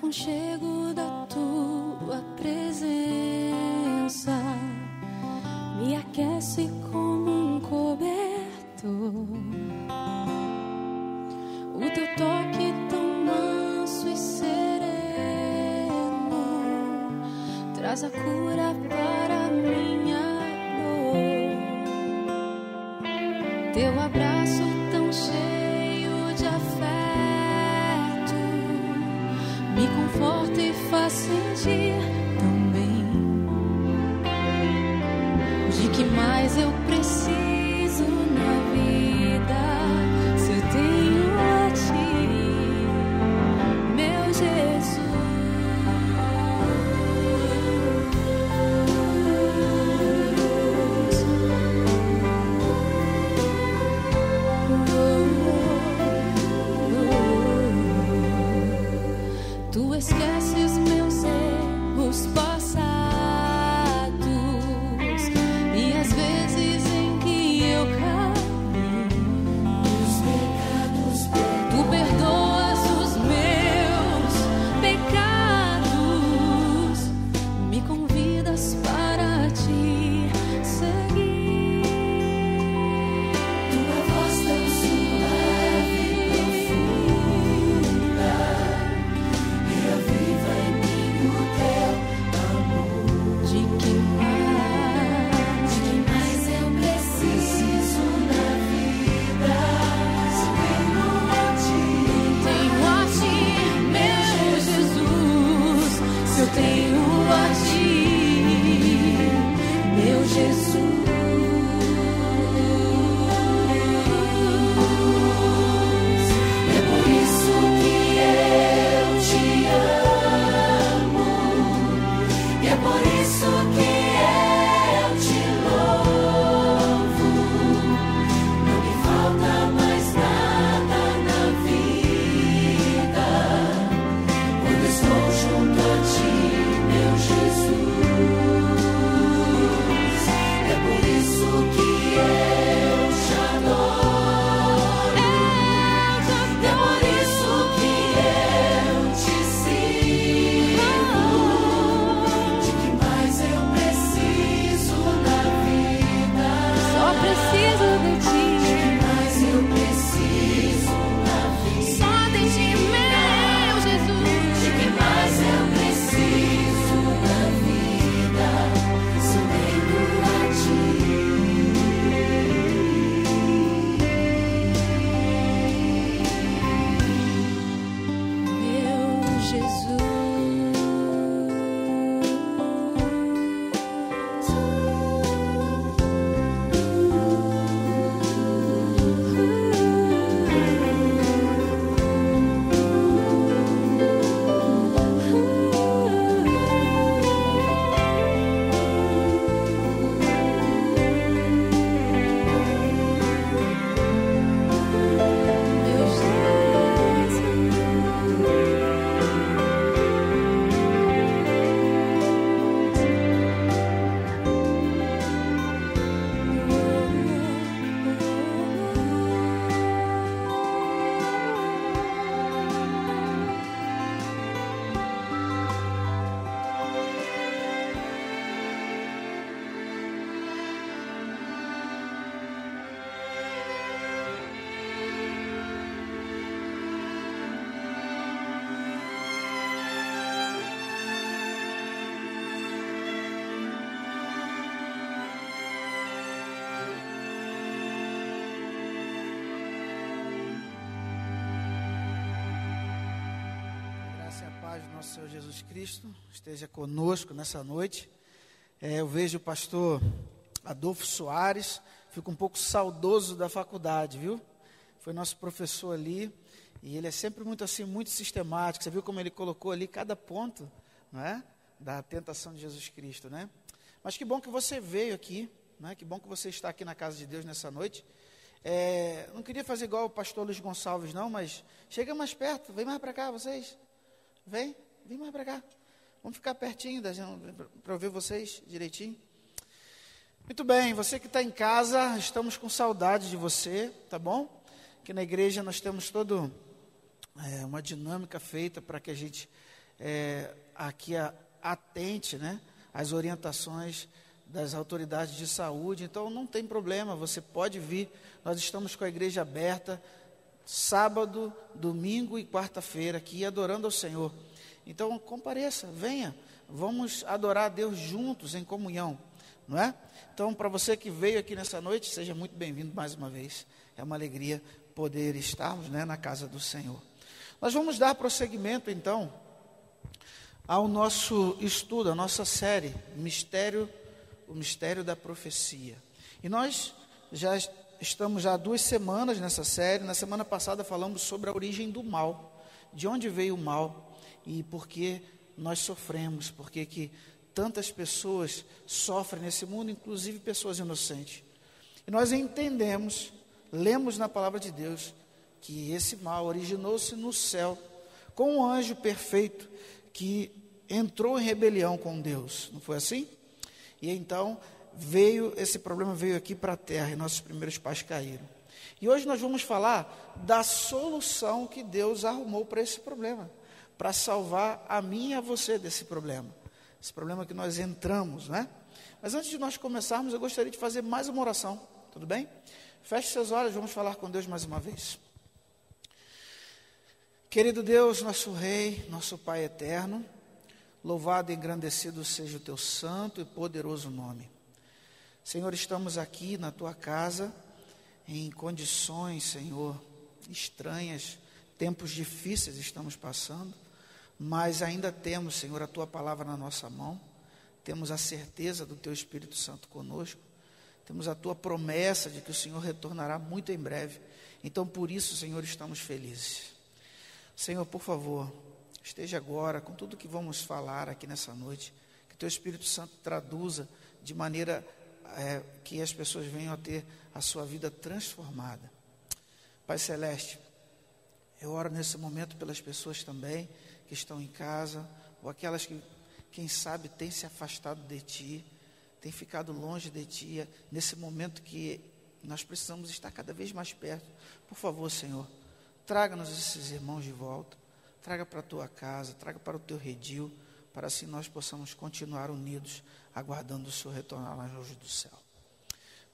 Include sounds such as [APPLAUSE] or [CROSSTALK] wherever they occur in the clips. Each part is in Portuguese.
aconchego da tua presença me aquece como um cobertor. O teu toque tão manso e sereno traz a cura Jesus Cristo esteja conosco nessa noite. É, eu vejo o pastor Adolfo Soares, fico um pouco saudoso da faculdade, viu? Foi nosso professor ali e ele é sempre muito assim, muito sistemático. Você viu como ele colocou ali cada ponto, não é? Da tentação de Jesus Cristo, né? Mas que bom que você veio aqui, né? Que bom que você está aqui na casa de Deus nessa noite. É, não queria fazer igual o pastor Luiz Gonçalves, não, mas chega mais perto, vem mais para cá, vocês. Vem, vem mais para cá. Vamos ficar pertinho para eu ver vocês direitinho. Muito bem, você que está em casa, estamos com saudade de você, tá bom? Aqui na igreja nós temos todo é, uma dinâmica feita para que a gente é, aqui a, atente né, às orientações das autoridades de saúde. Então não tem problema, você pode vir. Nós estamos com a igreja aberta sábado, domingo e quarta-feira aqui adorando ao Senhor. Então compareça, venha, vamos adorar a Deus juntos em comunhão, não é? Então para você que veio aqui nessa noite, seja muito bem-vindo mais uma vez. É uma alegria poder estarmos, né, na casa do Senhor. Nós vamos dar prosseguimento então ao nosso estudo, à nossa série, Mistério, o Mistério da Profecia. E nós já estamos já há duas semanas nessa série. Na semana passada falamos sobre a origem do mal, de onde veio o mal e por que nós sofremos, por que que tantas pessoas sofrem nesse mundo, inclusive pessoas inocentes. E nós entendemos, lemos na palavra de Deus, que esse mal originou-se no céu, com um anjo perfeito que entrou em rebelião com Deus. Não foi assim? E então veio, esse problema veio aqui para a terra e nossos primeiros pais caíram. E hoje nós vamos falar da solução que Deus arrumou para esse problema, para salvar a mim e a você desse problema. Esse problema que nós entramos, né? Mas antes de nós começarmos, eu gostaria de fazer mais uma oração, tudo bem? Feche seus olhos, vamos falar com Deus mais uma vez. Querido Deus, nosso Rei, nosso Pai eterno, louvado e engrandecido seja o teu santo e poderoso nome. Senhor, estamos aqui na tua casa em condições, Senhor, estranhas, tempos difíceis estamos passando, mas ainda temos, Senhor, a tua palavra na nossa mão, temos a certeza do teu Espírito Santo conosco, temos a tua promessa de que o Senhor retornará muito em breve. Então, por isso, Senhor, estamos felizes. Senhor, por favor, esteja agora com tudo que vamos falar aqui nessa noite, que teu Espírito Santo traduza de maneira é, que as pessoas venham a ter a sua vida transformada. Pai Celeste, eu oro nesse momento pelas pessoas também que estão em casa, ou aquelas que, quem sabe, têm se afastado de Ti, têm ficado longe de Ti, nesse momento que nós precisamos estar cada vez mais perto. Por favor, Senhor, traga-nos esses irmãos de volta, traga para a Tua casa, traga para o Teu redil, para assim nós possamos continuar unidos aguardando o Senhor retornar lá longe do céu.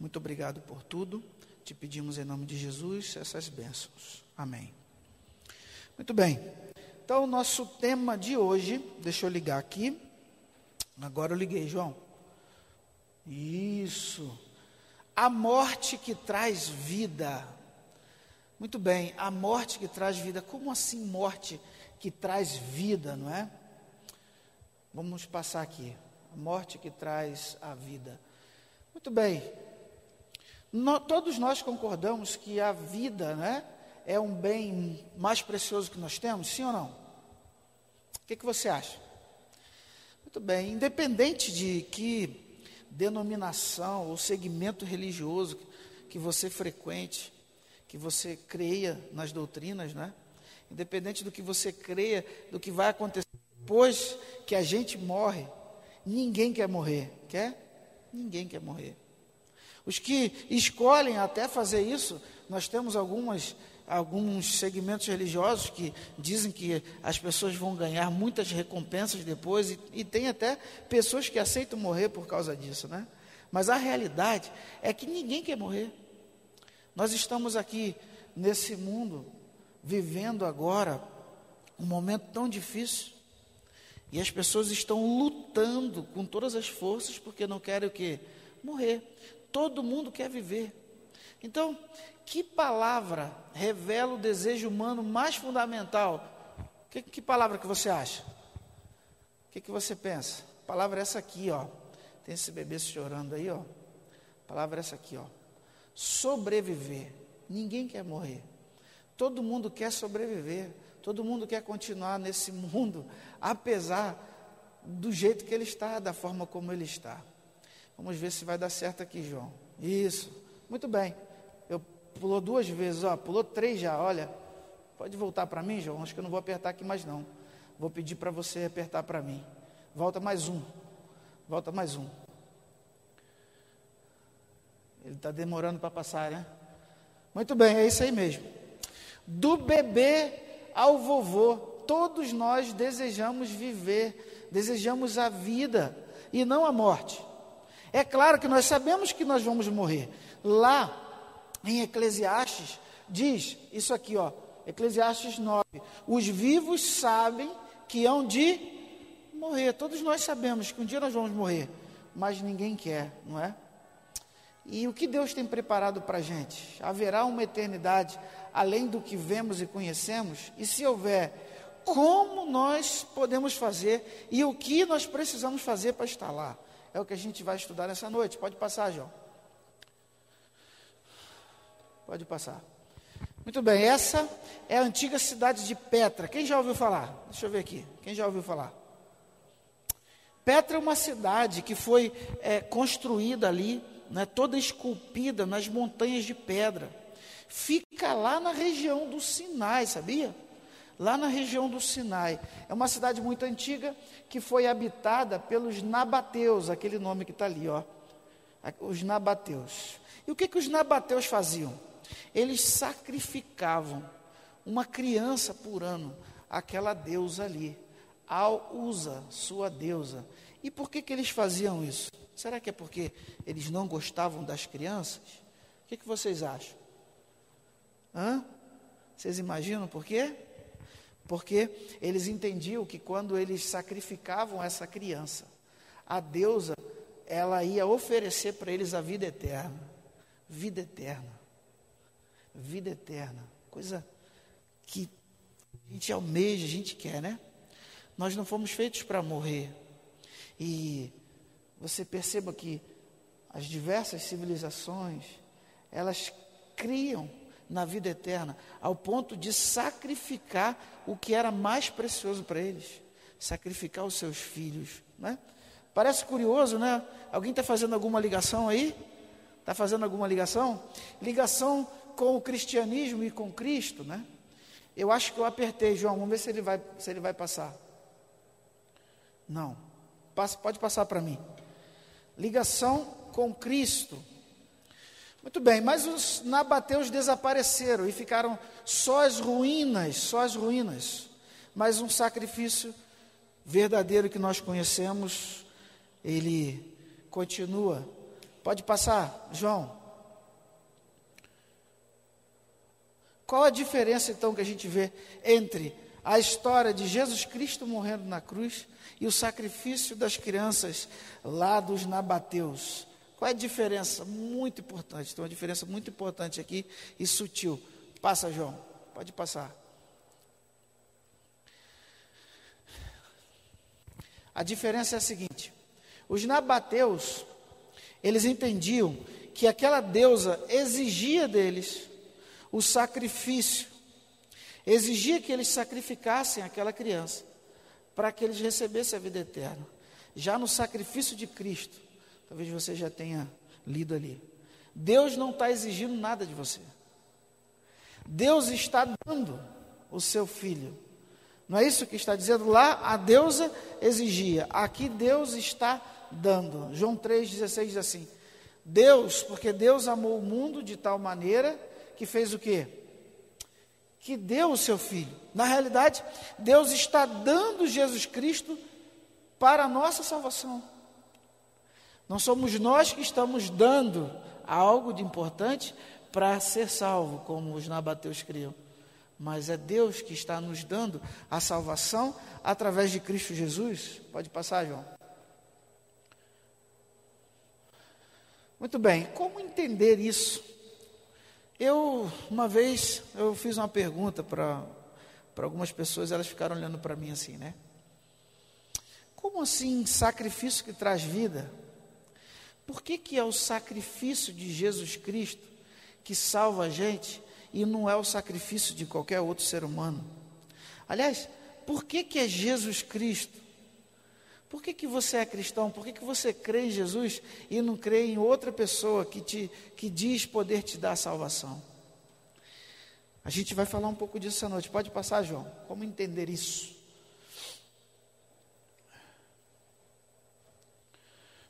Muito obrigado por tudo. Te pedimos em nome de Jesus essas bênçãos. Amém. Muito bem. Então, o nosso tema de hoje, deixa eu ligar aqui. Agora eu liguei, João. Isso. A morte que traz vida. Muito bem, a morte que traz vida. Como assim morte que traz vida, não é? Vamos passar aqui morte que traz a vida. Muito bem. No, todos nós concordamos que a vida, né, é um bem mais precioso que nós temos, sim ou não? O que, que você acha? Muito bem. Independente de que denominação ou segmento religioso que você frequente, que você creia nas doutrinas, né? Independente do que você creia, do que vai acontecer depois que a gente morre, Ninguém quer morrer. Quer? Ninguém quer morrer. Os que escolhem até fazer isso, nós temos algumas, alguns segmentos religiosos que dizem que as pessoas vão ganhar muitas recompensas depois, e, e tem até pessoas que aceitam morrer por causa disso, né? Mas a realidade é que ninguém quer morrer. Nós estamos aqui nesse mundo, vivendo agora um momento tão difícil, e as pessoas estão lutando com todas as forças porque não querem o quê? Morrer. Todo mundo quer viver. Então, que palavra revela o desejo humano mais fundamental? Que, que palavra que você acha? O que, que você pensa? A palavra é essa aqui, ó. Tem esse bebê chorando aí, ó. A palavra é essa aqui, ó. Sobreviver. Ninguém quer morrer. Todo mundo quer sobreviver. Todo mundo quer continuar nesse mundo, apesar do jeito que ele está, da forma como ele está. Vamos ver se vai dar certo aqui, João. Isso. Muito bem. Pulou duas vezes, ó, pulou três já, olha. Pode voltar para mim, João? Acho que eu não vou apertar aqui mais não. Vou pedir para você apertar para mim. Volta mais um. Volta mais um. Ele está demorando para passar, né? Muito bem, é isso aí mesmo. Do bebê ao vovô. todos nós desejamos viver, desejamos a vida e não a morte. É claro que nós sabemos que nós vamos morrer. Lá em Eclesiastes diz isso aqui, ó, Eclesiastes 9: Os vivos sabem que hão de morrer. Todos nós sabemos que um dia nós vamos morrer, mas ninguém quer, não é? E o que Deus tem preparado para a gente? Haverá uma eternidade além do que vemos e conhecemos? E se houver, como nós podemos fazer e o que nós precisamos fazer para estar lá? É o que a gente vai estudar nessa noite. Pode passar, João. Pode passar. Muito bem, essa é a antiga cidade de Petra. Quem já ouviu falar? Deixa eu ver aqui. Quem já ouviu falar? Petra é uma cidade que foi é, construída ali, né, toda esculpida nas montanhas de pedra. Fica lá na região do Sinai, sabia? Lá na região do Sinai. É uma cidade muito antiga que foi habitada pelos nabateus, aquele nome que está ali, ó. Os nabateus. E o que, que os nabateus faziam? Eles sacrificavam uma criança por ano, aquela deusa ali, ao usa, sua deusa. E por que, que eles faziam isso? Será que é porque eles não gostavam das crianças? O que, que vocês acham? Hã? Vocês imaginam por quê? Porque eles entendiam que quando eles sacrificavam essa criança, a deusa, ela ia oferecer para eles a vida eterna. Vida eterna vida eterna. Coisa que a gente almeja, a gente quer, né? Nós não fomos feitos para morrer. E você perceba que as diversas civilizações, elas criam na vida eterna, ao ponto de sacrificar o que era mais precioso para eles, sacrificar os seus filhos, né? Parece curioso, né? Alguém está fazendo alguma ligação aí? Está fazendo alguma ligação? Ligação com o cristianismo e com Cristo, né? Eu acho que eu apertei, João. Vamos ver se ele vai, se ele vai passar. Não. Passa, pode passar para mim. Ligação com Cristo. Muito bem, mas os nabateus desapareceram e ficaram só as ruínas, só as ruínas. Mas um sacrifício verdadeiro que nós conhecemos, ele continua. Pode passar, João. Qual a diferença então que a gente vê entre a história de Jesus Cristo morrendo na cruz e o sacrifício das crianças lá dos nabateus? Qual é a diferença? Muito importante. Tem uma diferença muito importante aqui e sutil. Passa, João. Pode passar. A diferença é a seguinte: os nabateus, eles entendiam que aquela deusa exigia deles o sacrifício. Exigia que eles sacrificassem aquela criança para que eles recebessem a vida eterna. Já no sacrifício de Cristo, talvez você já tenha lido ali. Deus não está exigindo nada de você. Deus está dando o seu filho. Não é isso que está dizendo lá? A deusa exigia. Aqui Deus está dando. João 3,16 diz assim: Deus, porque Deus amou o mundo de tal maneira que fez o quê? Que deu o seu filho. Na realidade, Deus está dando Jesus Cristo para a nossa salvação. Não somos nós que estamos dando algo de importante para ser salvo, como os nabateus criam. Mas é Deus que está nos dando a salvação através de Cristo Jesus. Pode passar, João. Muito bem, como entender isso? Eu, uma vez, eu fiz uma pergunta para algumas pessoas, elas ficaram olhando para mim assim, né? Como assim sacrifício que traz vida? Por que, que é o sacrifício de Jesus Cristo que salva a gente e não é o sacrifício de qualquer outro ser humano? Aliás, por que, que é Jesus Cristo por que, que você é cristão? Por que, que você crê em Jesus e não crê em outra pessoa que, te, que diz poder te dar salvação? A gente vai falar um pouco disso essa noite. Pode passar, João. Como entender isso?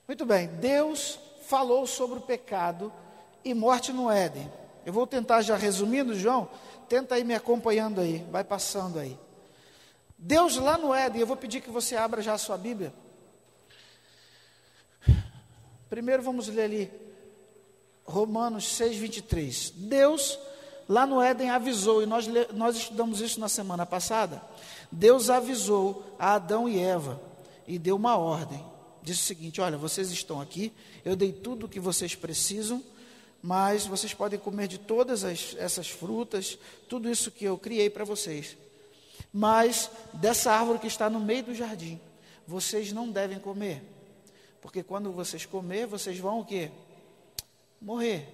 Muito bem, Deus falou sobre o pecado e morte no Éden. Eu vou tentar já resumindo, João, tenta ir me acompanhando aí, vai passando aí. Deus lá no Éden, eu vou pedir que você abra já a sua Bíblia. Primeiro vamos ler ali Romanos 6, 23. Deus lá no Éden avisou, e nós, nós estudamos isso na semana passada. Deus avisou a Adão e Eva e deu uma ordem. Disse o seguinte: Olha, vocês estão aqui, eu dei tudo o que vocês precisam, mas vocês podem comer de todas as, essas frutas, tudo isso que eu criei para vocês. Mas dessa árvore que está no meio do jardim, vocês não devem comer. Porque quando vocês comer, vocês vão o quê? Morrer.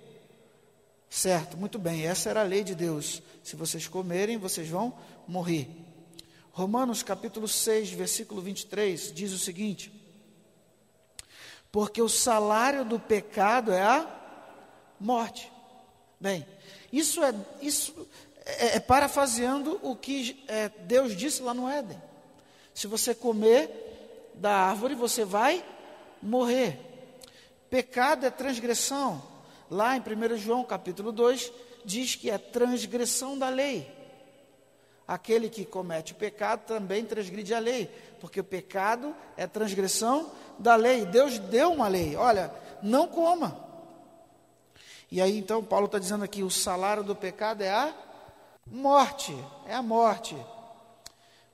Certo, muito bem, essa era a lei de Deus. Se vocês comerem, vocês vão morrer. Romanos capítulo 6, versículo 23 diz o seguinte: Porque o salário do pecado é a morte. Bem, isso é, isso é, é parafraseando o que é, Deus disse lá no Éden. Se você comer da árvore, você vai morrer. Pecado é transgressão. Lá em 1 João capítulo 2, diz que é transgressão da lei. Aquele que comete o pecado também transgride a lei, porque o pecado é transgressão da lei. Deus deu uma lei, olha, não coma. E aí então Paulo está dizendo aqui: o salário do pecado é a morte, é a morte.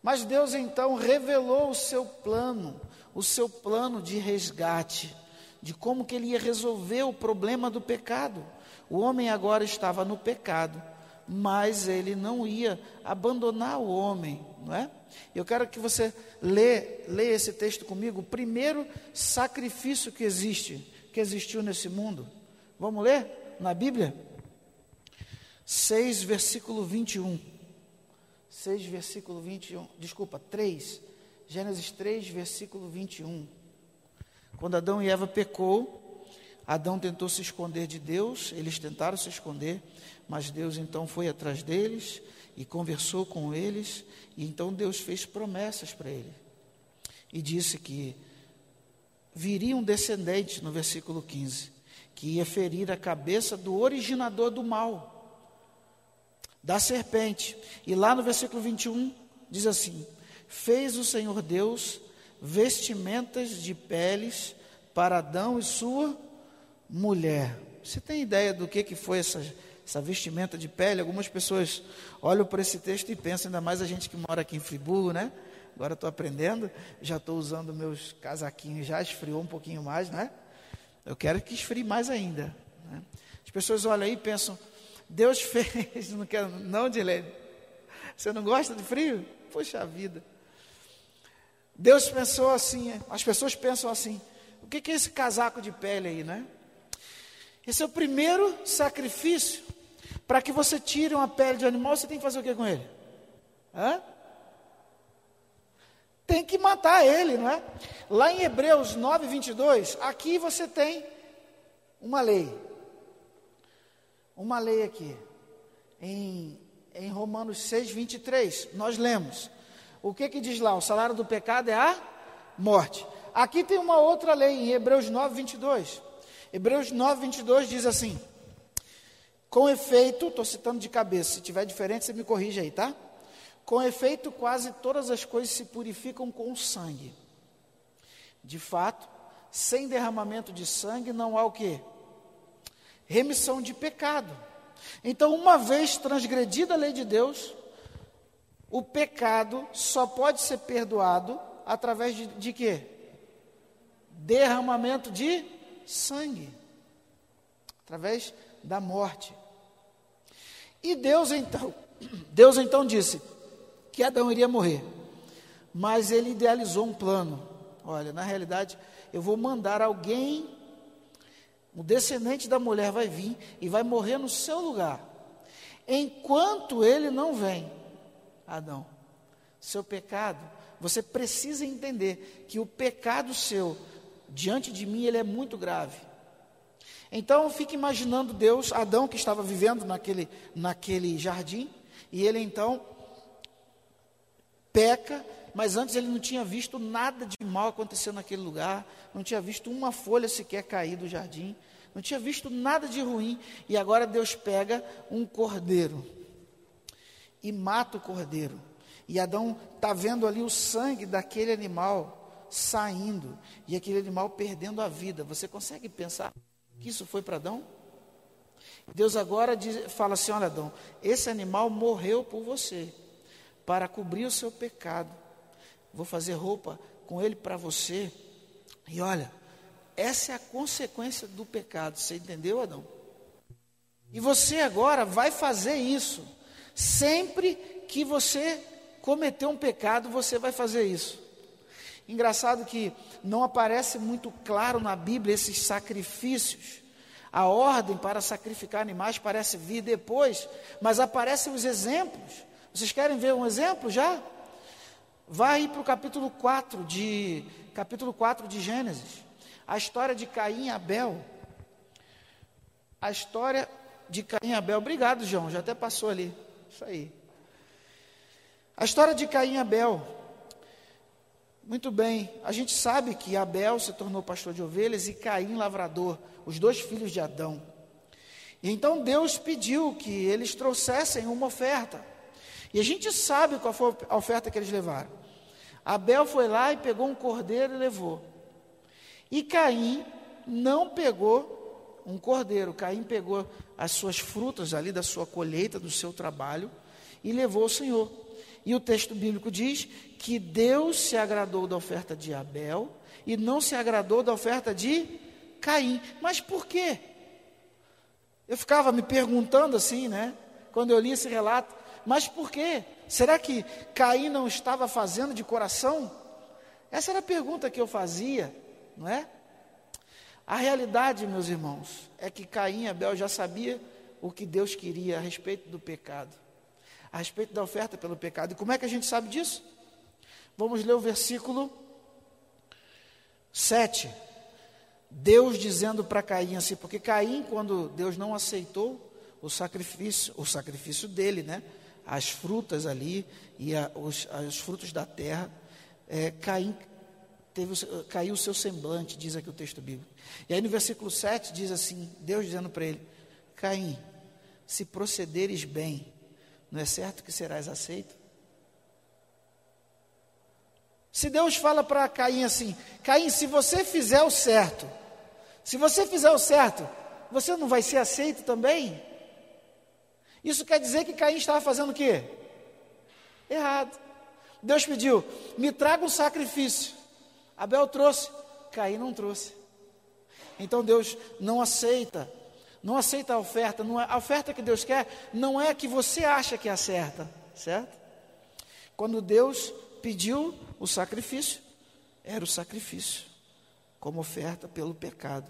Mas Deus então revelou o seu plano, o seu plano de resgate de como que ele ia resolver o problema do pecado. O homem agora estava no pecado, mas ele não ia abandonar o homem, não é? Eu quero que você lê, lê esse texto comigo, o primeiro sacrifício que existe, que existiu nesse mundo. Vamos ler na Bíblia? 6, versículo 21. 6, versículo 21. Desculpa, 3. Gênesis 3, versículo 21. Quando Adão e Eva pecou, Adão tentou se esconder de Deus, eles tentaram se esconder, mas Deus então foi atrás deles e conversou com eles, e então Deus fez promessas para ele. E disse que viria um descendente, no versículo 15, que ia ferir a cabeça do originador do mal, da serpente. E lá no versículo 21 diz assim: Fez o Senhor Deus vestimentas de peles para Adão e sua mulher. Você tem ideia do que, que foi essa, essa vestimenta de pele? Algumas pessoas olham para esse texto e pensam, ainda mais a gente que mora aqui em Friburgo, né? Agora estou aprendendo, já estou usando meus casaquinhos, já esfriou um pouquinho mais, né? Eu quero que esfrie mais ainda. Né? As pessoas olham aí e pensam, Deus [LAUGHS] fez, não quero, não, Dilene. Você não gosta de frio? Poxa vida. Deus pensou assim, as pessoas pensam assim: o que é esse casaco de pele aí, né? Esse é o primeiro sacrifício. Para que você tire uma pele de animal, você tem que fazer o que com ele? Hã? Tem que matar ele, não é? Lá em Hebreus 9, 22, aqui você tem uma lei. Uma lei aqui. Em, em Romanos 6, 23, nós lemos o que que diz lá? O salário do pecado é a morte. Aqui tem uma outra lei, em Hebreus 9, 22. Hebreus 9, 22 diz assim: Com efeito, estou citando de cabeça, se tiver diferente você me corrige aí, tá? Com efeito, quase todas as coisas se purificam com sangue. De fato, sem derramamento de sangue não há o que? Remissão de pecado. Então, uma vez transgredida a lei de Deus, o pecado só pode ser perdoado através de, de quê? Derramamento de sangue. Através da morte. E Deus então, [CLEARS THROAT] Deus então disse que Adão iria morrer. Mas ele idealizou um plano. Olha, na realidade, eu vou mandar alguém, o descendente da mulher vai vir e vai morrer no seu lugar. Enquanto ele não vem, Adão. Seu pecado, você precisa entender que o pecado seu diante de mim ele é muito grave. Então fique imaginando Deus, Adão que estava vivendo naquele, naquele jardim, e ele então peca, mas antes ele não tinha visto nada de mal acontecer naquele lugar, não tinha visto uma folha sequer cair do jardim, não tinha visto nada de ruim, e agora Deus pega um cordeiro e mata o cordeiro. E Adão está vendo ali o sangue daquele animal saindo e aquele animal perdendo a vida. Você consegue pensar que isso foi para Adão? Deus agora diz, fala assim: olha, Adão, esse animal morreu por você, para cobrir o seu pecado. Vou fazer roupa com ele para você. E olha, essa é a consequência do pecado. Você entendeu, Adão? E você agora vai fazer isso. Sempre que você cometer um pecado, você vai fazer isso. Engraçado que não aparece muito claro na Bíblia esses sacrifícios. A ordem para sacrificar animais parece vir depois, mas aparecem os exemplos. Vocês querem ver um exemplo já? Vai para o capítulo 4 de capítulo 4 de Gênesis. A história de Caim e Abel. A história de Caim e Abel. Obrigado, João, já até passou ali. Isso aí. A história de Caim e Abel. Muito bem, a gente sabe que Abel se tornou pastor de ovelhas e Caim lavrador, os dois filhos de Adão. E então Deus pediu que eles trouxessem uma oferta. E a gente sabe qual foi a oferta que eles levaram. Abel foi lá e pegou um cordeiro e levou. E Caim não pegou um cordeiro. Caim pegou as suas frutas ali da sua colheita, do seu trabalho, e levou ao Senhor. E o texto bíblico diz que Deus se agradou da oferta de Abel e não se agradou da oferta de Caim. Mas por quê? Eu ficava me perguntando assim, né? Quando eu li esse relato, mas por quê? Será que Caim não estava fazendo de coração? Essa era a pergunta que eu fazia, não é? A realidade, meus irmãos, é que Caim e Abel já sabia o que Deus queria a respeito do pecado a respeito da oferta pelo pecado. E como é que a gente sabe disso? Vamos ler o versículo 7. Deus dizendo para Caim assim, porque Caim, quando Deus não aceitou o sacrifício, o sacrifício dele, né? As frutas ali e a, os, os, frutos da terra, é, Caim teve, caiu o seu semblante, diz aqui o texto bíblico. E aí no versículo 7 diz assim: Deus dizendo para ele: Caim, se procederes bem, não é certo que serás aceito? Se Deus fala para Caim assim: Caim, se você fizer o certo, se você fizer o certo, você não vai ser aceito também? Isso quer dizer que Caim estava fazendo o quê? Errado. Deus pediu: me traga um sacrifício. Abel trouxe, Caim não trouxe. Então Deus não aceita não aceita a oferta, não é, a oferta que Deus quer não é a que você acha que é a certa, certo? Quando Deus pediu o sacrifício, era o sacrifício, como oferta pelo pecado.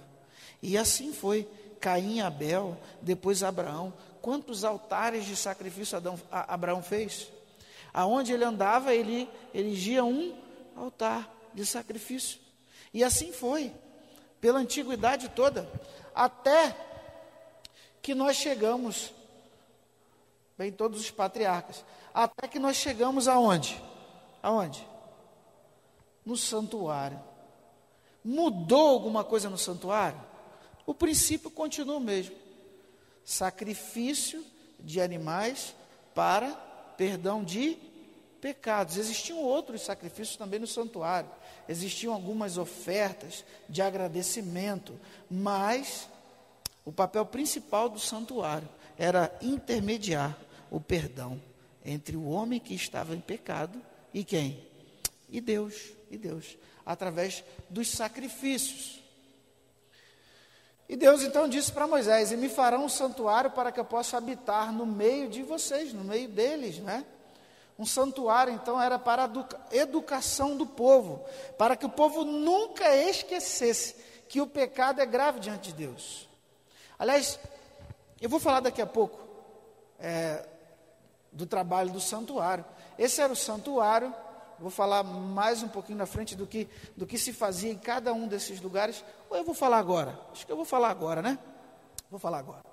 E assim foi Caim Abel, depois Abraão. Quantos altares de sacrifício Adão, Abraão fez? Aonde ele andava, ele erigia um altar de sacrifício. E assim foi, pela antiguidade toda, até que nós chegamos, bem, todos os patriarcas, até que nós chegamos aonde? Aonde? No santuário. Mudou alguma coisa no santuário? O princípio continua o mesmo. Sacrifício de animais para perdão de pecados. Existiam outros sacrifícios também no santuário. Existiam algumas ofertas de agradecimento, mas o papel principal do santuário era intermediar o perdão entre o homem que estava em pecado e quem? E Deus, e Deus, através dos sacrifícios. E Deus então disse para Moisés: E me farão um santuário para que eu possa habitar no meio de vocês, no meio deles, né? Um santuário então era para a educação do povo, para que o povo nunca esquecesse que o pecado é grave diante de Deus. Aliás, eu vou falar daqui a pouco é, do trabalho do santuário. Esse era o santuário. Vou falar mais um pouquinho na frente do que, do que se fazia em cada um desses lugares. Ou eu vou falar agora? Acho que eu vou falar agora, né? Vou falar agora.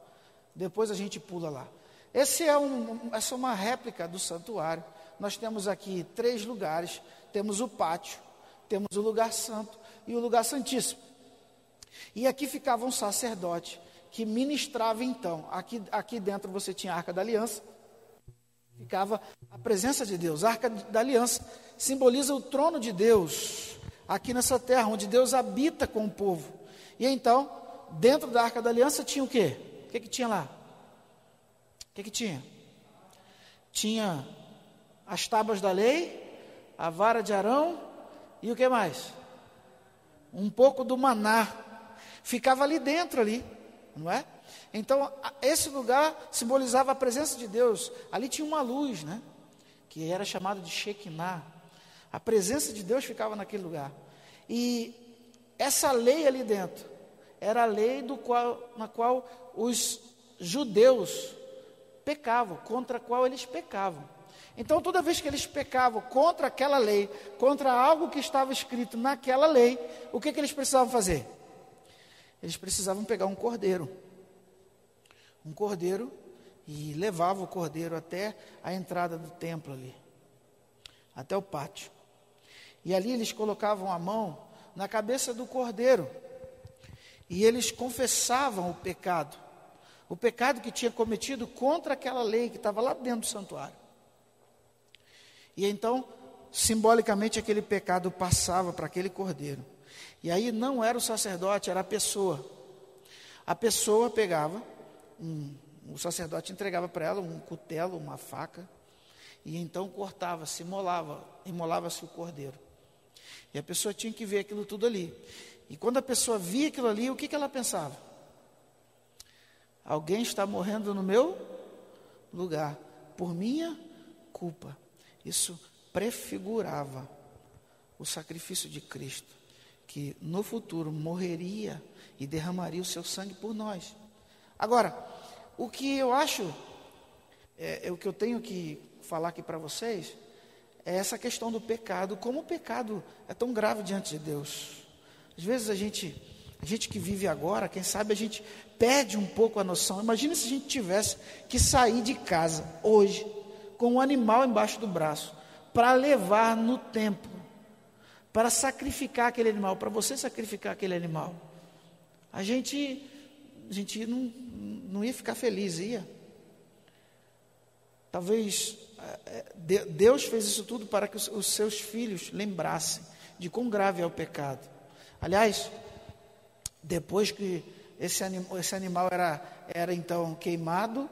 Depois a gente pula lá. Esse é um, essa é uma réplica do santuário. Nós temos aqui três lugares: temos o pátio, temos o lugar santo e o lugar santíssimo. E aqui ficava um sacerdote que ministrava então. Aqui, aqui dentro você tinha a arca da aliança. ficava a presença de Deus. A arca da aliança simboliza o trono de Deus aqui nessa terra, onde Deus habita com o povo. E então, dentro da arca da aliança tinha o quê? O que, que tinha lá? O que, que tinha? Tinha as tábuas da lei, a vara de Arão e o que mais? Um pouco do maná. Ficava ali dentro ali, não é? Então, esse lugar simbolizava a presença de Deus. Ali tinha uma luz, né? Que era chamada de Shekinah. A presença de Deus ficava naquele lugar. E essa lei ali dentro era a lei do qual, na qual os judeus pecavam, contra a qual eles pecavam. Então, toda vez que eles pecavam contra aquela lei, contra algo que estava escrito naquela lei, o que, que eles precisavam fazer? Eles precisavam pegar um cordeiro. Um cordeiro e levava o cordeiro até a entrada do templo ali, até o pátio. E ali eles colocavam a mão na cabeça do cordeiro e eles confessavam o pecado, o pecado que tinha cometido contra aquela lei que estava lá dentro do santuário. E então, simbolicamente, aquele pecado passava para aquele cordeiro. E aí não era o sacerdote, era a pessoa. A pessoa pegava, um, o sacerdote entregava para ela um cutelo, uma faca, e então cortava-se, imolava, imolava-se o cordeiro. E a pessoa tinha que ver aquilo tudo ali. E quando a pessoa via aquilo ali, o que, que ela pensava? Alguém está morrendo no meu lugar, por minha culpa. Isso prefigurava o sacrifício de Cristo, que no futuro morreria e derramaria o seu sangue por nós. Agora, o que eu acho, é, é o que eu tenho que falar aqui para vocês, é essa questão do pecado, como o pecado é tão grave diante de Deus. Às vezes a gente, a gente que vive agora, quem sabe a gente perde um pouco a noção. Imagina se a gente tivesse que sair de casa hoje com um animal embaixo do braço para levar no templo, para sacrificar aquele animal, para você sacrificar aquele animal. A gente, a gente não, não ia ficar feliz, ia. Talvez é, é, Deus fez isso tudo para que os seus filhos lembrassem de quão grave é o pecado. Aliás, depois que esse, anim, esse animal era, era então queimado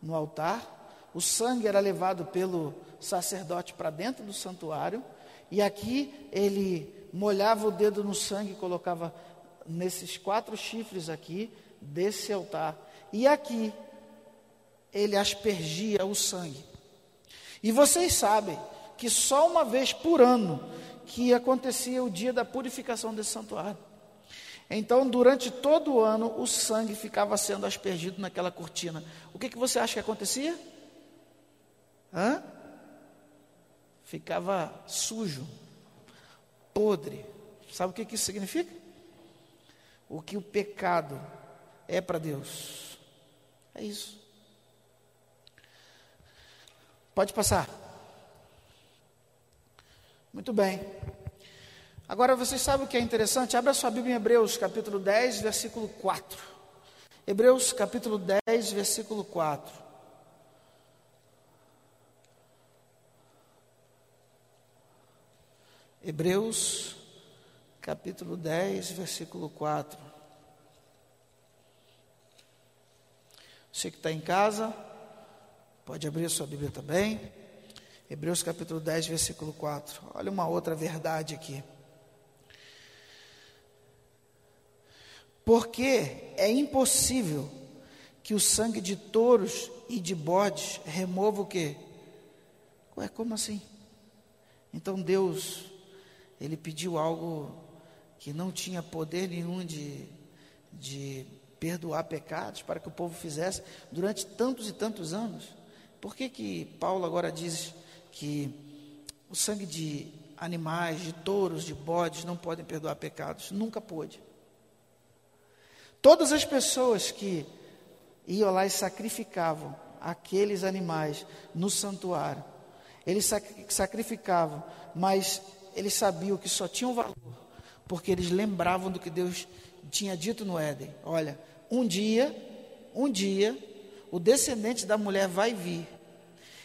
no altar, o sangue era levado pelo sacerdote para dentro do santuário, e aqui ele molhava o dedo no sangue e colocava nesses quatro chifres aqui desse altar, e aqui ele aspergia o sangue. E vocês sabem que só uma vez por ano que acontecia o dia da purificação desse santuário. Então, durante todo o ano, o sangue ficava sendo aspergido naquela cortina. O que, que você acha que acontecia? Hã? Ficava sujo, podre. Sabe o que, que isso significa? O que o pecado é para Deus. É isso. Pode passar. Muito bem. Agora vocês sabem o que é interessante? Abra sua Bíblia em Hebreus, capítulo 10, versículo 4. Hebreus, capítulo 10, versículo 4. Hebreus, capítulo 10, versículo 4. Você que está em casa, pode abrir a sua Bíblia também. Hebreus capítulo 10, versículo 4. Olha uma outra verdade aqui. Porque é impossível que o sangue de touros e de bodes remova o quê? Ué, como assim? Então Deus, Ele pediu algo que não tinha poder nenhum de, de perdoar pecados para que o povo fizesse durante tantos e tantos anos. Por que que Paulo agora diz que o sangue de animais, de touros, de bodes não podem perdoar pecados. Nunca pôde. Todas as pessoas que iam lá e sacrificavam aqueles animais no santuário, eles sacrificavam, mas eles sabiam que só tinham valor, porque eles lembravam do que Deus tinha dito no Éden: olha, um dia, um dia, o descendente da mulher vai vir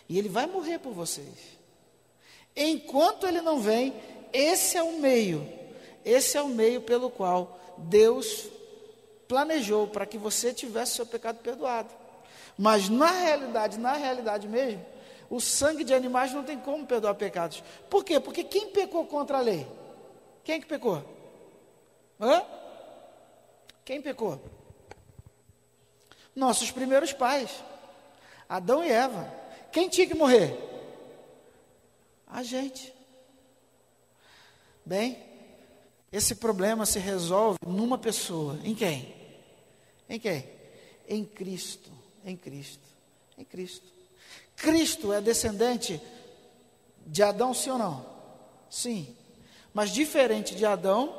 E ele vai morrer por vocês. Enquanto ele não vem, esse é o meio, esse é o meio pelo qual Deus planejou para que você tivesse seu pecado perdoado. Mas na realidade, na realidade mesmo, o sangue de animais não tem como perdoar pecados. Por quê? Porque quem pecou contra a lei? Quem que pecou? Hã? Quem pecou? Nossos primeiros pais, Adão e Eva. Quem tinha que morrer? A gente. Bem, esse problema se resolve numa pessoa. Em quem? Em quem? Em Cristo. Em Cristo. Em Cristo. Cristo é descendente de Adão, sim ou não? Sim. Mas diferente de Adão,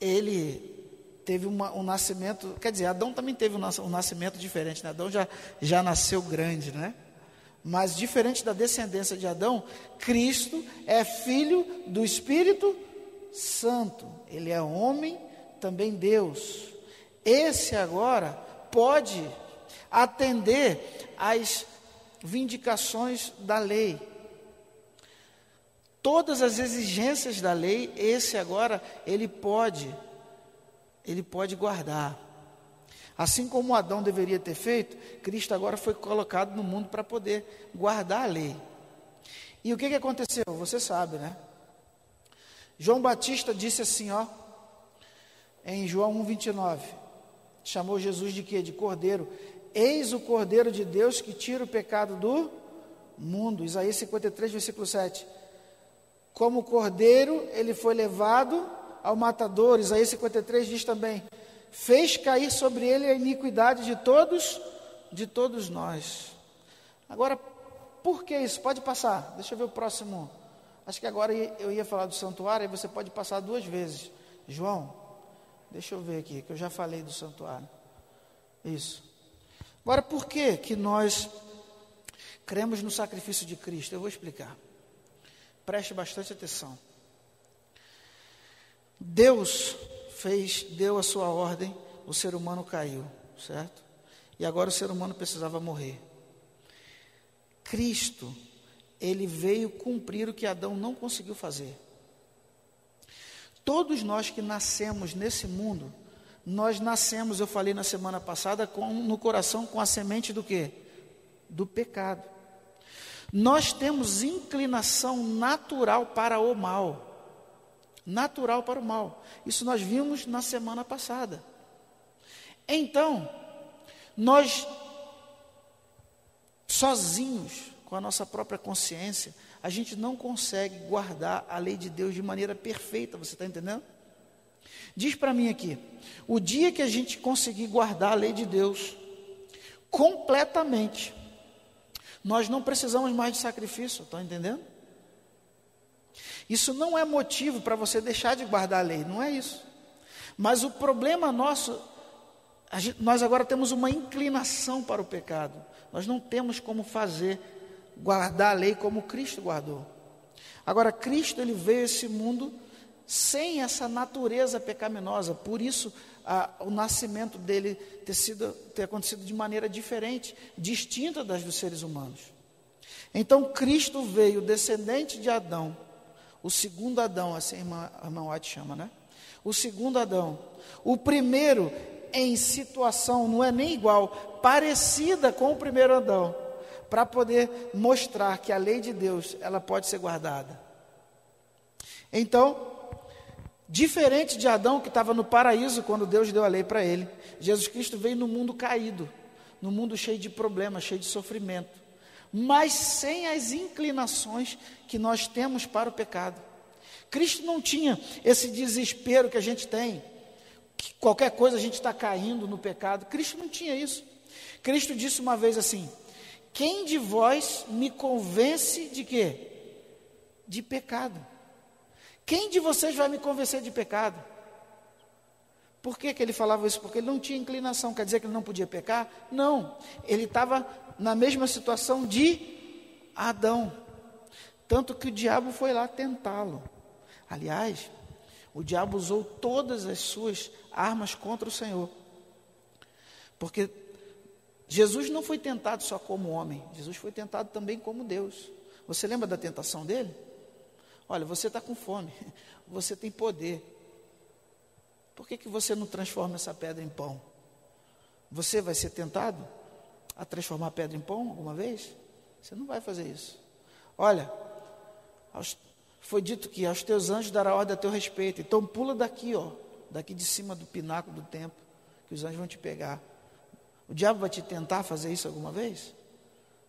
ele teve uma, um nascimento, quer dizer, Adão também teve um, nascimento diferente, né? Adão já, já nasceu grande, né? Mas diferente da descendência de Adão, Cristo é filho do Espírito Santo. Ele é homem, também Deus. Esse agora pode atender às vindicações da lei. Todas as exigências da lei, esse agora ele pode ele pode guardar. Assim como Adão deveria ter feito, Cristo agora foi colocado no mundo para poder guardar a lei. E o que, que aconteceu? Você sabe, né? João Batista disse assim, ó, em João 1,29, chamou Jesus de quê? De cordeiro. Eis o cordeiro de Deus que tira o pecado do mundo. Isaías 53, versículo 7. Como cordeiro, ele foi levado ao matador. Isaías 53 diz também: fez cair sobre ele a iniquidade de todos, de todos nós. Agora, por que isso? Pode passar. Deixa eu ver o próximo. Acho que agora eu ia falar do santuário, e você pode passar duas vezes. João, deixa eu ver aqui, que eu já falei do santuário. Isso. Agora, por que que nós cremos no sacrifício de Cristo? Eu vou explicar. Preste bastante atenção. Deus fez, deu a sua ordem, o ser humano caiu, certo? E agora o ser humano precisava morrer. Cristo, ele veio cumprir o que Adão não conseguiu fazer. Todos nós que nascemos nesse mundo, nós nascemos, eu falei na semana passada, com, no coração com a semente do quê? Do pecado. Nós temos inclinação natural para o mal natural para o mal. Isso nós vimos na semana passada. Então, nós, sozinhos, com a nossa própria consciência, a gente não consegue guardar a lei de Deus de maneira perfeita, você está entendendo? Diz para mim aqui, o dia que a gente conseguir guardar a lei de Deus completamente, nós não precisamos mais de sacrifício, estão entendendo? Isso não é motivo para você deixar de guardar a lei, não é isso. Mas o problema nosso, gente, nós agora temos uma inclinação para o pecado. Nós não temos como fazer guardar a lei como Cristo guardou. Agora, Cristo ele veio a esse mundo sem essa natureza pecaminosa, por isso a, o nascimento dele ter, sido, ter acontecido de maneira diferente, distinta das dos seres humanos. Então, Cristo veio descendente de Adão o segundo Adão, assim a irmã, a irmã White chama, né? O segundo Adão. O primeiro em situação, não é nem igual, parecida com o primeiro Adão, para poder mostrar que a lei de Deus, ela pode ser guardada. Então, diferente de Adão que estava no paraíso quando Deus deu a lei para ele, Jesus Cristo veio no mundo caído, no mundo cheio de problemas, cheio de sofrimento mas sem as inclinações que nós temos para o pecado. Cristo não tinha esse desespero que a gente tem, que qualquer coisa a gente está caindo no pecado. Cristo não tinha isso. Cristo disse uma vez assim: Quem de vós me convence de quê? De pecado. Quem de vocês vai me convencer de pecado? Por que, que ele falava isso? Porque ele não tinha inclinação, quer dizer que ele não podia pecar? Não, ele estava na mesma situação de Adão. Tanto que o diabo foi lá tentá-lo. Aliás, o diabo usou todas as suas armas contra o Senhor. Porque Jesus não foi tentado só como homem, Jesus foi tentado também como Deus. Você lembra da tentação dele? Olha, você está com fome, [LAUGHS] você tem poder. Por que, que você não transforma essa pedra em pão? Você vai ser tentado a transformar a pedra em pão alguma vez? Você não vai fazer isso. Olha, foi dito que aos teus anjos dará ordem a teu respeito. Então pula daqui, ó, daqui de cima do pináculo do templo, que os anjos vão te pegar. O diabo vai te tentar fazer isso alguma vez?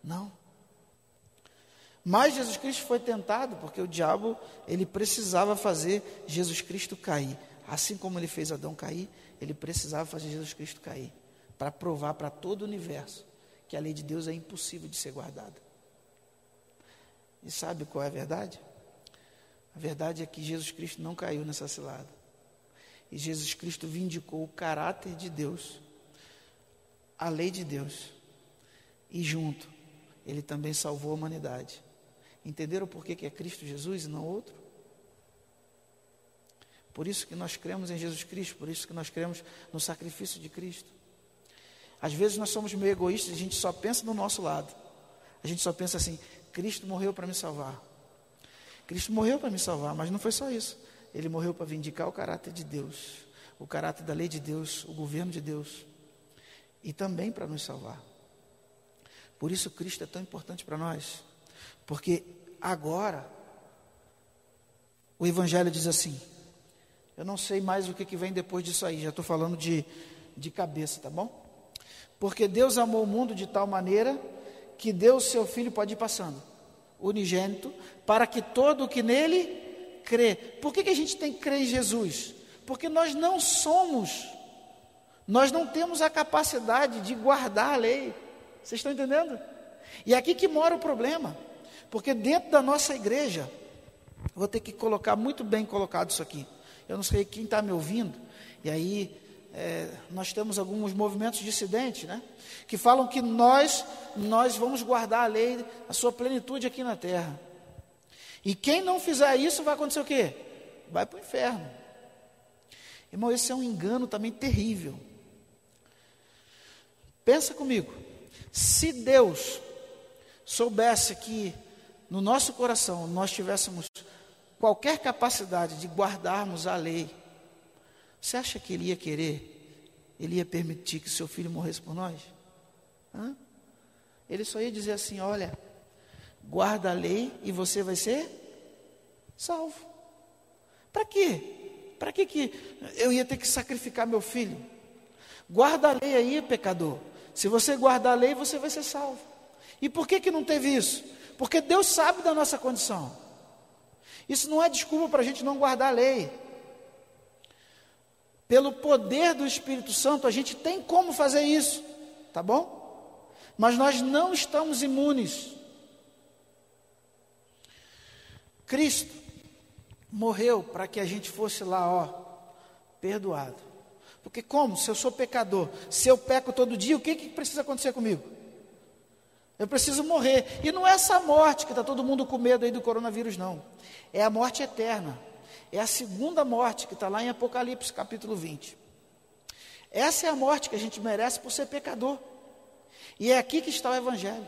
Não. Mas Jesus Cristo foi tentado porque o diabo ele precisava fazer Jesus Cristo cair. Assim como ele fez Adão cair, ele precisava fazer Jesus Cristo cair para provar para todo o universo que a lei de Deus é impossível de ser guardada. E sabe qual é a verdade? A verdade é que Jesus Cristo não caiu nessa cilada. E Jesus Cristo vindicou o caráter de Deus, a lei de Deus. E junto, ele também salvou a humanidade. Entenderam por que, é Cristo Jesus e não outro? Por isso que nós cremos em Jesus Cristo, por isso que nós cremos no sacrifício de Cristo. Às vezes nós somos meio egoístas, a gente só pensa no nosso lado. A gente só pensa assim: Cristo morreu para me salvar. Cristo morreu para me salvar, mas não foi só isso. Ele morreu para vindicar o caráter de Deus, o caráter da lei de Deus, o governo de Deus, e também para nos salvar. Por isso Cristo é tão importante para nós, porque agora o Evangelho diz assim: eu não sei mais o que, que vem depois disso aí, já estou falando de, de cabeça, tá bom? Porque Deus amou o mundo de tal maneira que deu seu Filho, pode ir passando, unigênito, para que todo o que nele crê. Por que, que a gente tem que crer em Jesus? Porque nós não somos, nós não temos a capacidade de guardar a lei. Vocês estão entendendo? E é aqui que mora o problema. Porque dentro da nossa igreja, vou ter que colocar muito bem colocado isso aqui. Eu não sei quem está me ouvindo, e aí é, nós temos alguns movimentos dissidentes, né? Que falam que nós, nós vamos guardar a lei, a sua plenitude aqui na terra. E quem não fizer isso vai acontecer o quê? Vai para o inferno. Irmão, esse é um engano também terrível. Pensa comigo. Se Deus soubesse que no nosso coração nós tivéssemos qualquer capacidade de guardarmos a lei, você acha que ele ia querer, ele ia permitir que seu filho morresse por nós? Hã? Ele só ia dizer assim: olha, guarda a lei e você vai ser salvo. Para quê? Para que, que eu ia ter que sacrificar meu filho? Guarda a lei aí, pecador. Se você guardar a lei, você vai ser salvo. E por que, que não teve isso? Porque Deus sabe da nossa condição. Isso não é desculpa para a gente não guardar a lei. Pelo poder do Espírito Santo, a gente tem como fazer isso, tá bom? Mas nós não estamos imunes. Cristo morreu para que a gente fosse lá, ó, perdoado. Porque como? Se eu sou pecador, se eu peco todo dia, o que, que precisa acontecer comigo? Eu preciso morrer. E não é essa morte que está todo mundo com medo aí do coronavírus, não. É a morte eterna. É a segunda morte que está lá em Apocalipse, capítulo 20. Essa é a morte que a gente merece por ser pecador. E é aqui que está o Evangelho.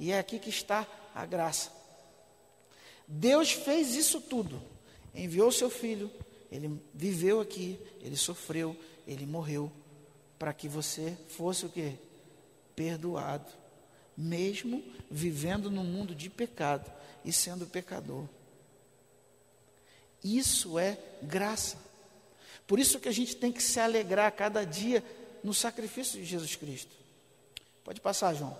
E é aqui que está a graça. Deus fez isso tudo. Enviou seu filho, ele viveu aqui, ele sofreu, ele morreu, para que você fosse o que? Perdoado. Mesmo vivendo no mundo de pecado e sendo pecador. Isso é graça. Por isso que a gente tem que se alegrar a cada dia no sacrifício de Jesus Cristo. Pode passar, João.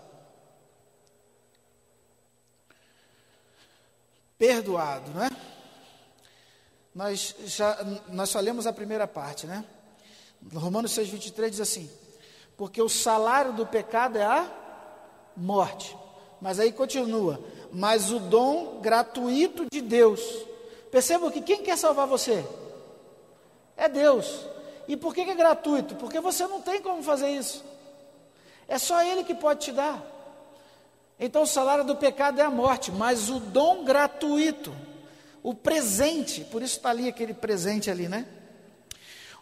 Perdoado, não é? Nós já nós só lemos a primeira parte, né? Romanos 6:23 diz assim: "Porque o salário do pecado é a morte". Mas aí continua: "Mas o dom gratuito de Deus Percebam que quem quer salvar você? É Deus. E por que, é gratuito? Porque você não tem como fazer isso. É só Ele que pode te dar. Então o salário do pecado é a morte, mas o dom gratuito, o presente, por isso está ali aquele presente ali, né?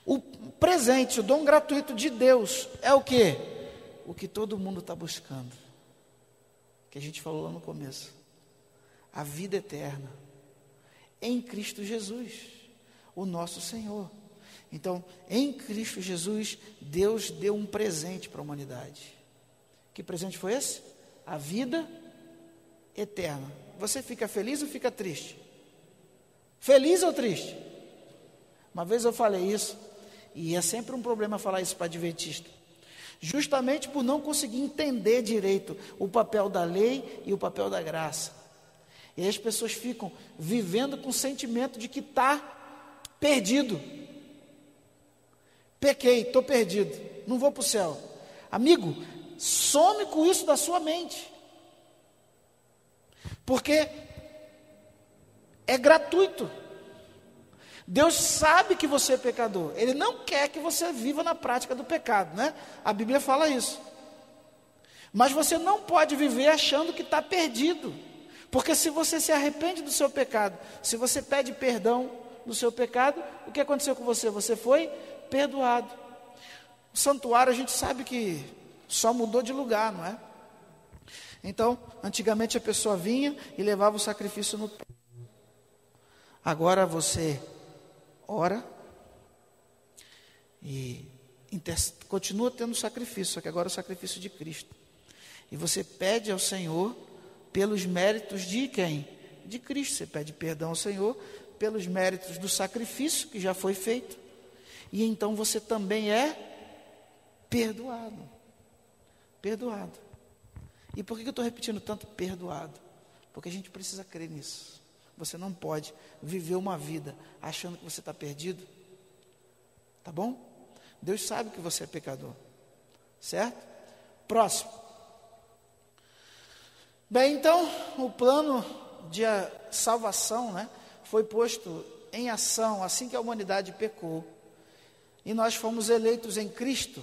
O presente, o dom gratuito de Deus é o que? o que todo mundo está buscando, que a gente falou lá no começo: a vida eterna em Cristo Jesus, o nosso Senhor. Então, em Cristo Jesus, Deus deu um presente para a humanidade. Que presente foi esse? A vida eterna. Você fica feliz ou fica triste? Feliz ou triste? Uma vez eu falei isso, e é sempre um problema falar isso para adventista. Justamente por não conseguir entender direito o papel da lei e o papel da graça. E aí as pessoas ficam vivendo com o sentimento de que está perdido. Pequei, estou perdido, não vou para o céu. Amigo, some com isso da sua mente. Porque é gratuito. Deus sabe que você é pecador. Ele não quer que você viva na prática do pecado, né? A Bíblia fala isso. Mas você não pode viver achando que está perdido. Porque se você se arrepende do seu pecado, se você pede perdão do seu pecado, o que aconteceu com você? Você foi perdoado. O santuário a gente sabe que só mudou de lugar, não é? Então, antigamente a pessoa vinha e levava o sacrifício no Agora você ora e continua tendo sacrifício, só que agora é o sacrifício de Cristo. E você pede ao Senhor pelos méritos de quem? De Cristo. Você pede perdão ao Senhor pelos méritos do sacrifício que já foi feito. E então você também é perdoado. Perdoado. E por que eu estou repetindo tanto perdoado? Porque a gente precisa crer nisso. Você não pode viver uma vida achando que você está perdido. Tá bom? Deus sabe que você é pecador. Certo? Próximo. Bem, então, o plano de salvação né, foi posto em ação assim que a humanidade pecou. E nós fomos eleitos em Cristo,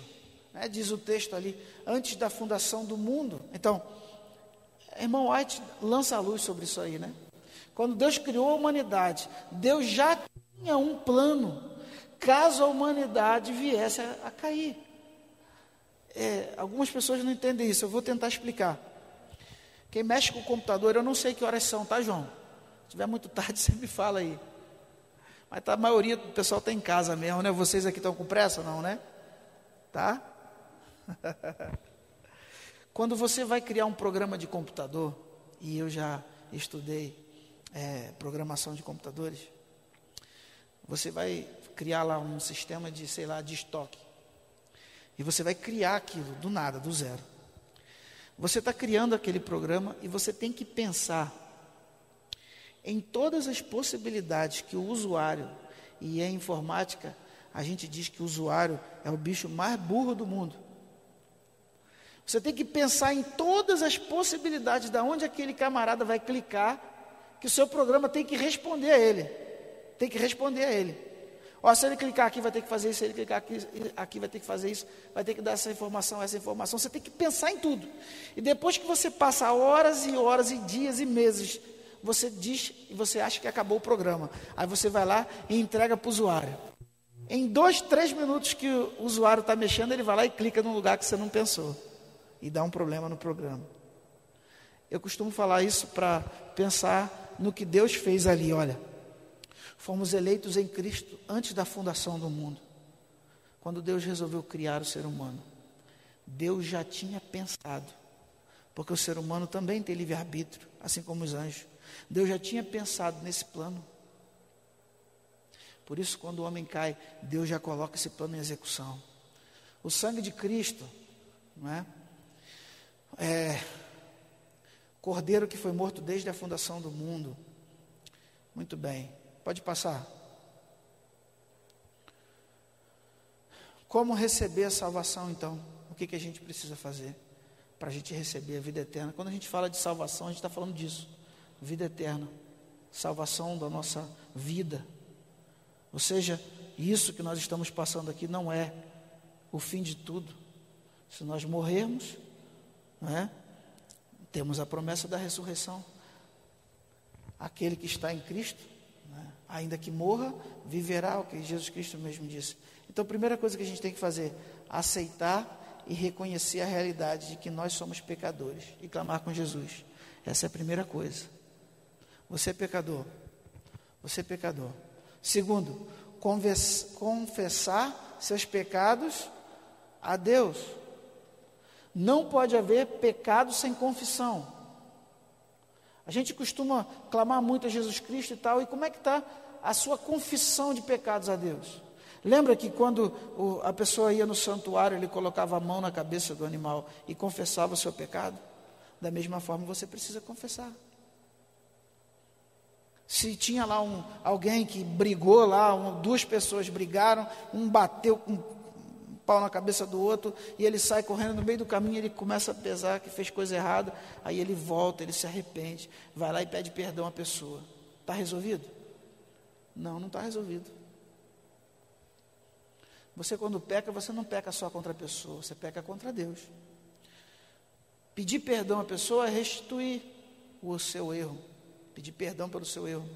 né, diz o texto ali, antes da fundação do mundo. Então, irmão White lança a luz sobre isso aí, né? Quando Deus criou a humanidade, Deus já tinha um plano, caso a humanidade viesse a, a cair. É, algumas pessoas não entendem isso, eu vou tentar explicar. Quem mexe com o computador, eu não sei que horas são, tá, João? Se tiver muito tarde, [LAUGHS] você me fala aí. Mas tá, a maioria do pessoal está em casa mesmo, né? Vocês aqui estão com pressa, não, né? Tá? [LAUGHS] Quando você vai criar um programa de computador, e eu já estudei é, programação de computadores, você vai criar lá um sistema de, sei lá, de estoque. E você vai criar aquilo do nada, do zero. Você está criando aquele programa e você tem que pensar em todas as possibilidades que o usuário, e a informática, a gente diz que o usuário é o bicho mais burro do mundo. Você tem que pensar em todas as possibilidades de onde aquele camarada vai clicar que o seu programa tem que responder a ele. Tem que responder a ele. Ó, se ele clicar aqui, vai ter que fazer isso, se ele clicar aqui, aqui, vai ter que fazer isso, vai ter que dar essa informação, essa informação. Você tem que pensar em tudo. E depois que você passa horas e horas e dias e meses, você diz e você acha que acabou o programa. Aí você vai lá e entrega para o usuário. Em dois, três minutos que o usuário está mexendo, ele vai lá e clica num lugar que você não pensou. E dá um problema no programa. Eu costumo falar isso para pensar no que Deus fez ali, olha. Fomos eleitos em Cristo antes da fundação do mundo. Quando Deus resolveu criar o ser humano, Deus já tinha pensado, porque o ser humano também tem livre-arbítrio, assim como os anjos. Deus já tinha pensado nesse plano. Por isso, quando o homem cai, Deus já coloca esse plano em execução. O sangue de Cristo, não é? é Cordeiro que foi morto desde a fundação do mundo. Muito bem, pode passar. Como receber a salvação, então? O que, que a gente precisa fazer para a gente receber a vida eterna? Quando a gente fala de salvação, a gente está falando disso: vida eterna, salvação da nossa vida. Ou seja, isso que nós estamos passando aqui não é o fim de tudo. Se nós morrermos, não é? Temos a promessa da ressurreição. Aquele que está em Cristo, né, ainda que morra, viverá, o que Jesus Cristo mesmo disse. Então, a primeira coisa que a gente tem que fazer, aceitar e reconhecer a realidade de que nós somos pecadores e clamar com Jesus. Essa é a primeira coisa. Você é pecador. Você é pecador. Segundo, confessar seus pecados a Deus. Não pode haver pecado sem confissão. A gente costuma clamar muito a Jesus Cristo e tal, e como é que está a sua confissão de pecados a Deus? Lembra que quando a pessoa ia no santuário, ele colocava a mão na cabeça do animal e confessava o seu pecado? Da mesma forma, você precisa confessar. Se tinha lá um, alguém que brigou lá, um, duas pessoas brigaram, um bateu com pau na cabeça do outro, e ele sai correndo no meio do caminho, ele começa a pesar que fez coisa errada, aí ele volta, ele se arrepende, vai lá e pede perdão à pessoa. Está resolvido? Não, não está resolvido. Você quando peca, você não peca só contra a pessoa, você peca contra Deus. Pedir perdão à pessoa é restituir o seu erro pedir perdão pelo seu erro.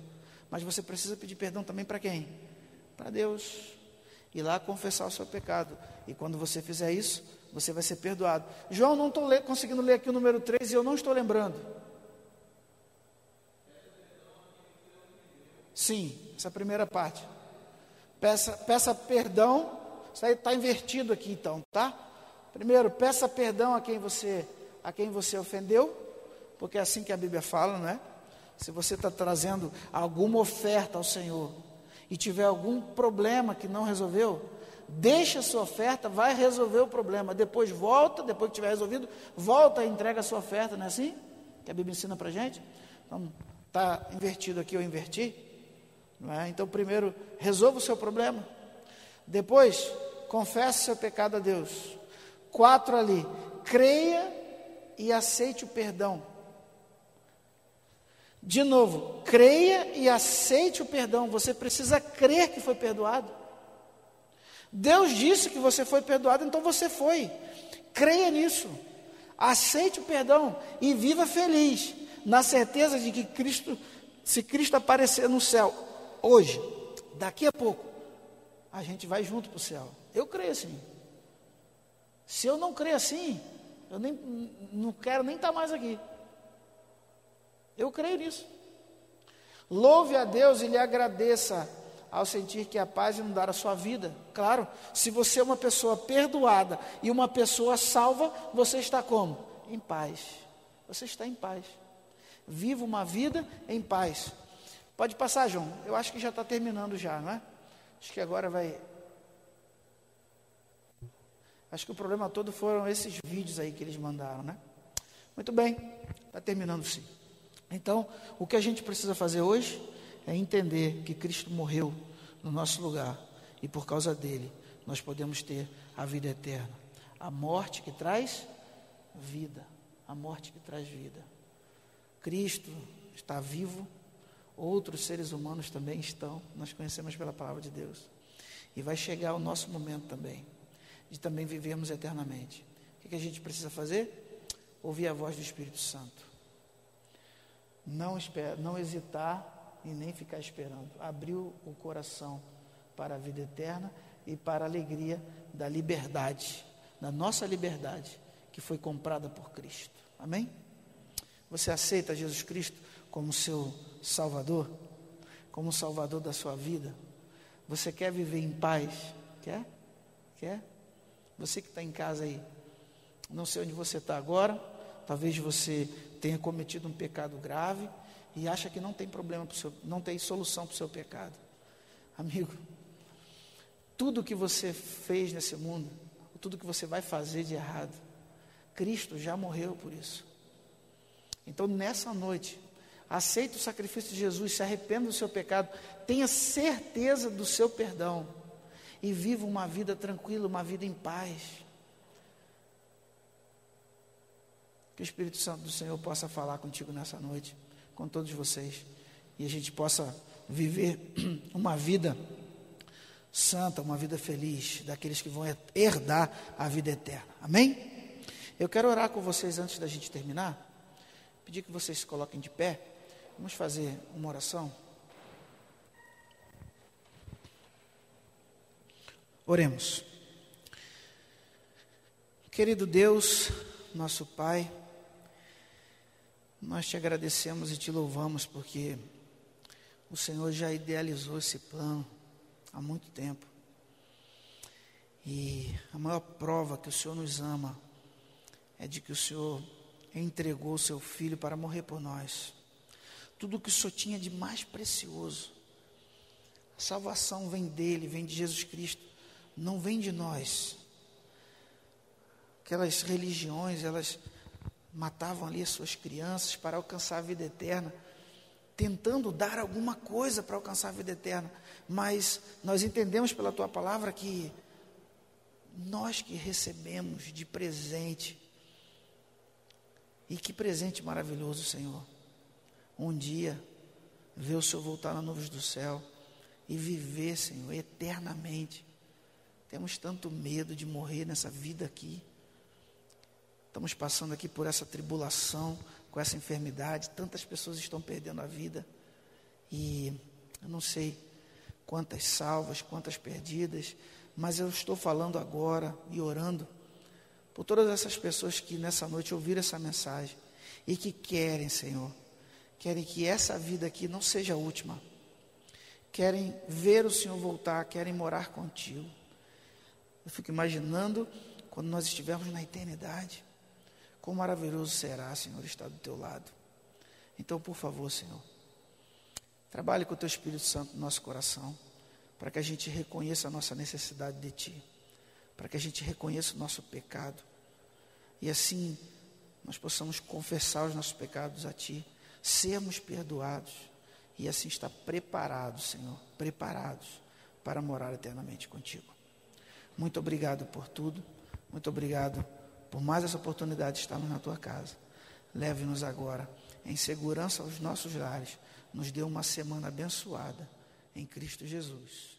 Mas você precisa pedir perdão também para quem? Para Deus. Ir lá confessar o seu pecado. E quando você fizer isso, você vai ser perdoado. João, não estou conseguindo ler aqui o número 3 e eu não estou lembrando. Sim, essa primeira parte. Peça, peça perdão. Isso aí está invertido aqui então, tá? Primeiro, peça perdão a quem você a quem você ofendeu, porque é assim que a Bíblia fala, não é? Se você está trazendo alguma oferta ao Senhor e tiver algum problema que não resolveu, deixa a sua oferta, vai resolver o problema. Depois volta, depois que tiver resolvido, volta e entrega a sua oferta, não é assim? Que a Bíblia ensina para gente. Então, está invertido aqui, eu inverti. Não é? Então, primeiro, resolva o seu problema. Depois, confesse seu pecado a Deus. Quatro ali, creia e aceite o perdão. De novo, creia e aceite o perdão. Você precisa crer que foi perdoado. Deus disse que você foi perdoado, então você foi. Creia nisso. Aceite o perdão e viva feliz, na certeza de que Cristo, se Cristo aparecer no céu hoje, daqui a pouco, a gente vai junto para o céu. Eu creio assim. Se eu não creio assim, eu nem, não quero nem estar tá mais aqui. Eu creio nisso. Louve a Deus e lhe agradeça ao sentir que a paz inundar a sua vida. Claro, se você é uma pessoa perdoada e uma pessoa salva, você está como? Em paz. Você está em paz. Viva uma vida em paz. Pode passar, João. Eu acho que já está terminando já, não é? Acho que agora vai. Acho que o problema todo foram esses vídeos aí que eles mandaram, né? Muito bem, está terminando sim. Então, o que a gente precisa fazer hoje é entender que Cristo morreu no nosso lugar e por causa dele nós podemos ter a vida eterna. A morte que traz vida, a morte que traz vida. Cristo está vivo, outros seres humanos também estão, nós conhecemos pela palavra de Deus. E vai chegar o nosso momento também, de também vivermos eternamente. O que a gente precisa fazer? Ouvir a voz do Espírito Santo não, espera, não hesitar e nem ficar esperando. Abriu o coração para a vida eterna e para a alegria da liberdade, da nossa liberdade, que foi comprada por Cristo. Amém? Você aceita Jesus Cristo como seu Salvador? Como Salvador da sua vida? Você quer viver em paz? Quer? Quer? Você que está em casa aí, não sei onde você está agora, talvez você tenha cometido um pecado grave e acha que não tem problema pro seu, não tem solução para o seu pecado. Amigo, tudo que você fez nesse mundo, tudo que você vai fazer de errado, Cristo já morreu por isso. Então, nessa noite, aceite o sacrifício de Jesus, se arrependa do seu pecado, tenha certeza do seu perdão e viva uma vida tranquila, uma vida em paz. Que o Espírito Santo do Senhor possa falar contigo nessa noite, com todos vocês, e a gente possa viver [CLEARS THROAT] uma vida santa, uma vida feliz, daqueles que vão herdar a vida eterna. Amém? Eu quero orar com vocês antes da gente terminar. Pedir que vocês se coloquem de pé. Vamos fazer uma oração. Oremos. Querido Deus, nosso Pai, nós te agradecemos e te louvamos porque o Senhor já idealizou esse plano há muito tempo. E a maior prova que o Senhor nos ama é de que o Senhor entregou o seu filho para morrer por nós. Tudo que o Senhor tinha de mais precioso. A salvação vem dele, vem de Jesus Cristo, não vem de nós. Aquelas religiões, elas matavam ali as suas crianças para alcançar a vida eterna, tentando dar alguma coisa para alcançar a vida eterna. Mas nós entendemos pela tua palavra que nós que recebemos de presente, e que presente maravilhoso, Senhor. Um dia, ver o Senhor voltar nas nuvens do céu e viver, Senhor, eternamente. Temos tanto medo de morrer nessa vida aqui. Estamos passando aqui por essa tribulação, com essa enfermidade. Tantas pessoas estão perdendo a vida. E eu não sei quantas salvas, quantas perdidas, mas eu estou falando agora e orando por todas essas pessoas que nessa noite ouviram essa mensagem e que querem, Senhor, querem que essa vida aqui não seja a última, querem ver o Senhor voltar, querem morar contigo. Eu fico imaginando quando nós estivermos na eternidade, quão maravilhoso será, Senhor, estar do teu lado. Então, por favor, Senhor, trabalhe com o teu Espírito Santo no nosso coração, para que a gente reconheça a nossa necessidade de Ti, para que a gente reconheça o nosso pecado e assim nós possamos confessar os nossos pecados a Ti, sermos perdoados e assim estar preparados, Senhor, preparados para morar eternamente contigo. Muito obrigado por tudo, muito obrigado por mais essa oportunidade de estarmos na Tua casa. Leve-nos agora em segurança aos nossos lares, nos dê uma semana abençoada em Cristo Jesus.